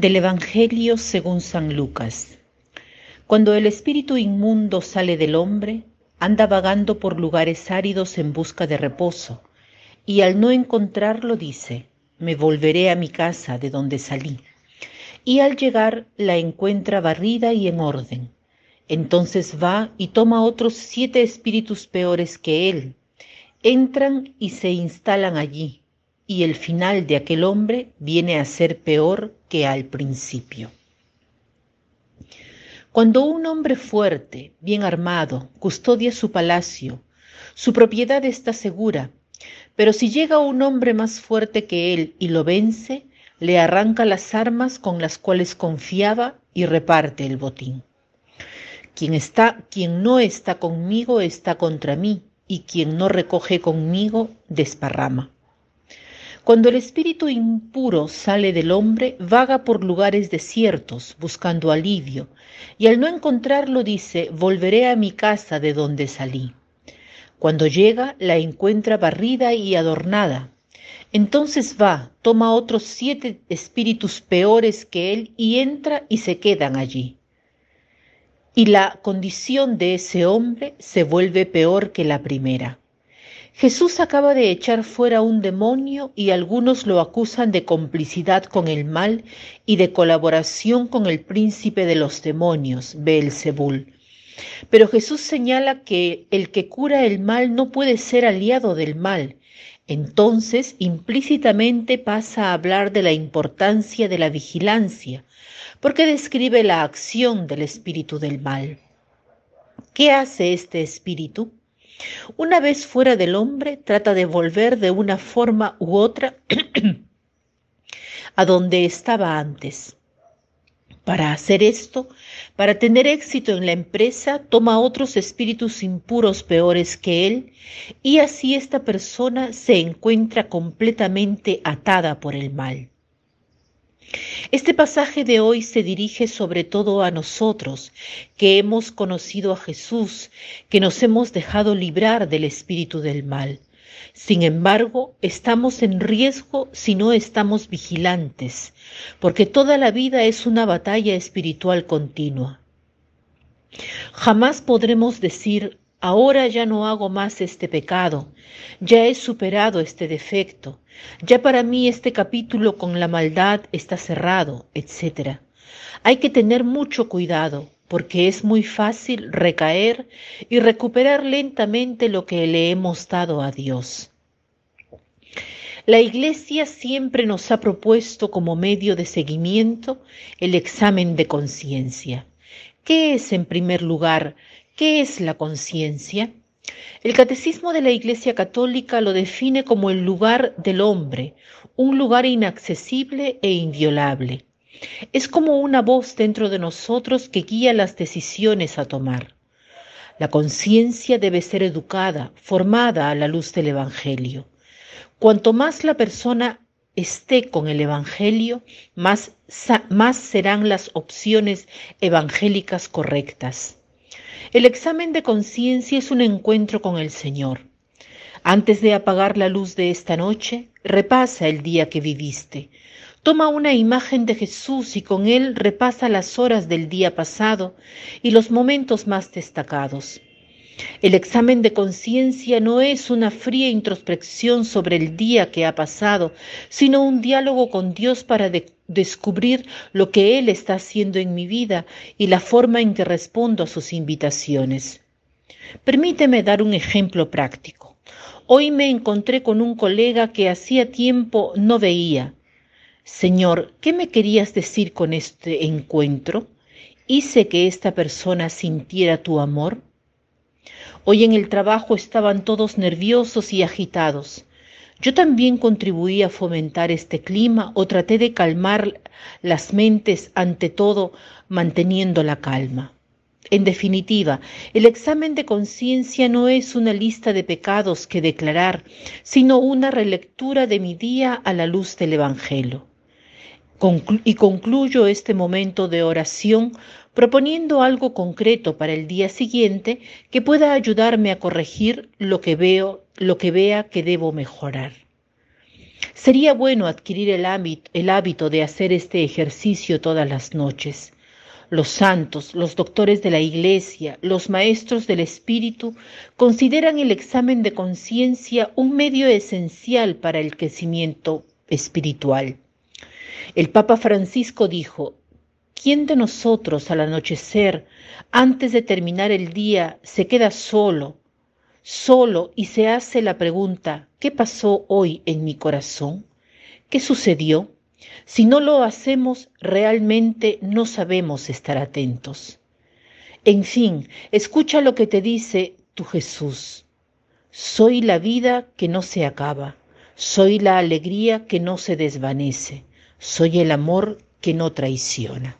Del Evangelio según San Lucas. Cuando el espíritu inmundo sale del hombre, anda vagando por lugares áridos en busca de reposo, y al no encontrarlo dice, me volveré a mi casa de donde salí. Y al llegar la encuentra barrida y en orden. Entonces va y toma otros siete espíritus peores que él. Entran y se instalan allí y el final de aquel hombre viene a ser peor que al principio. Cuando un hombre fuerte, bien armado, custodia su palacio, su propiedad está segura, pero si llega un hombre más fuerte que él y lo vence, le arranca las armas con las cuales confiaba y reparte el botín. Quien está, quien no está conmigo está contra mí, y quien no recoge conmigo desparrama. Cuando el espíritu impuro sale del hombre, vaga por lugares desiertos, buscando alivio, y al no encontrarlo dice, volveré a mi casa de donde salí. Cuando llega, la encuentra barrida y adornada. Entonces va, toma otros siete espíritus peores que él y entra y se quedan allí. Y la condición de ese hombre se vuelve peor que la primera. Jesús acaba de echar fuera un demonio y algunos lo acusan de complicidad con el mal y de colaboración con el príncipe de los demonios, Beelzebul. Pero Jesús señala que el que cura el mal no puede ser aliado del mal. Entonces, implícitamente pasa a hablar de la importancia de la vigilancia, porque describe la acción del espíritu del mal. ¿Qué hace este espíritu? Una vez fuera del hombre, trata de volver de una forma u otra a donde estaba antes. Para hacer esto, para tener éxito en la empresa, toma otros espíritus impuros peores que él y así esta persona se encuentra completamente atada por el mal. Este pasaje de hoy se dirige sobre todo a nosotros, que hemos conocido a Jesús, que nos hemos dejado librar del espíritu del mal. Sin embargo, estamos en riesgo si no estamos vigilantes, porque toda la vida es una batalla espiritual continua. Jamás podremos decir, Ahora ya no hago más este pecado, ya he superado este defecto, ya para mí este capítulo con la maldad está cerrado, etc. Hay que tener mucho cuidado, porque es muy fácil recaer y recuperar lentamente lo que le hemos dado a Dios. La Iglesia siempre nos ha propuesto como medio de seguimiento el examen de conciencia. ¿Qué es, en primer lugar, ¿Qué es la conciencia? El Catecismo de la Iglesia Católica lo define como el lugar del hombre, un lugar inaccesible e inviolable. Es como una voz dentro de nosotros que guía las decisiones a tomar. La conciencia debe ser educada, formada a la luz del Evangelio. Cuanto más la persona esté con el Evangelio, más, más serán las opciones evangélicas correctas. El examen de conciencia es un encuentro con el Señor. Antes de apagar la luz de esta noche, repasa el día que viviste. Toma una imagen de Jesús y con él repasa las horas del día pasado y los momentos más destacados. El examen de conciencia no es una fría introspección sobre el día que ha pasado, sino un diálogo con Dios para descubrir lo que Él está haciendo en mi vida y la forma en que respondo a sus invitaciones. Permíteme dar un ejemplo práctico. Hoy me encontré con un colega que hacía tiempo no veía. Señor, ¿qué me querías decir con este encuentro? ¿Hice que esta persona sintiera tu amor? Hoy en el trabajo estaban todos nerviosos y agitados. Yo también contribuí a fomentar este clima o traté de calmar las mentes ante todo manteniendo la calma. En definitiva, el examen de conciencia no es una lista de pecados que declarar, sino una relectura de mi día a la luz del Evangelio y concluyo este momento de oración proponiendo algo concreto para el día siguiente que pueda ayudarme a corregir lo que veo, lo que vea que debo mejorar. Sería bueno adquirir el hábito, el hábito de hacer este ejercicio todas las noches. Los santos, los doctores de la Iglesia, los maestros del Espíritu consideran el examen de conciencia un medio esencial para el crecimiento espiritual. El Papa Francisco dijo, ¿quién de nosotros al anochecer, antes de terminar el día, se queda solo, solo y se hace la pregunta, ¿qué pasó hoy en mi corazón? ¿Qué sucedió? Si no lo hacemos, realmente no sabemos estar atentos. En fin, escucha lo que te dice tu Jesús. Soy la vida que no se acaba, soy la alegría que no se desvanece, soy el amor que no traiciona.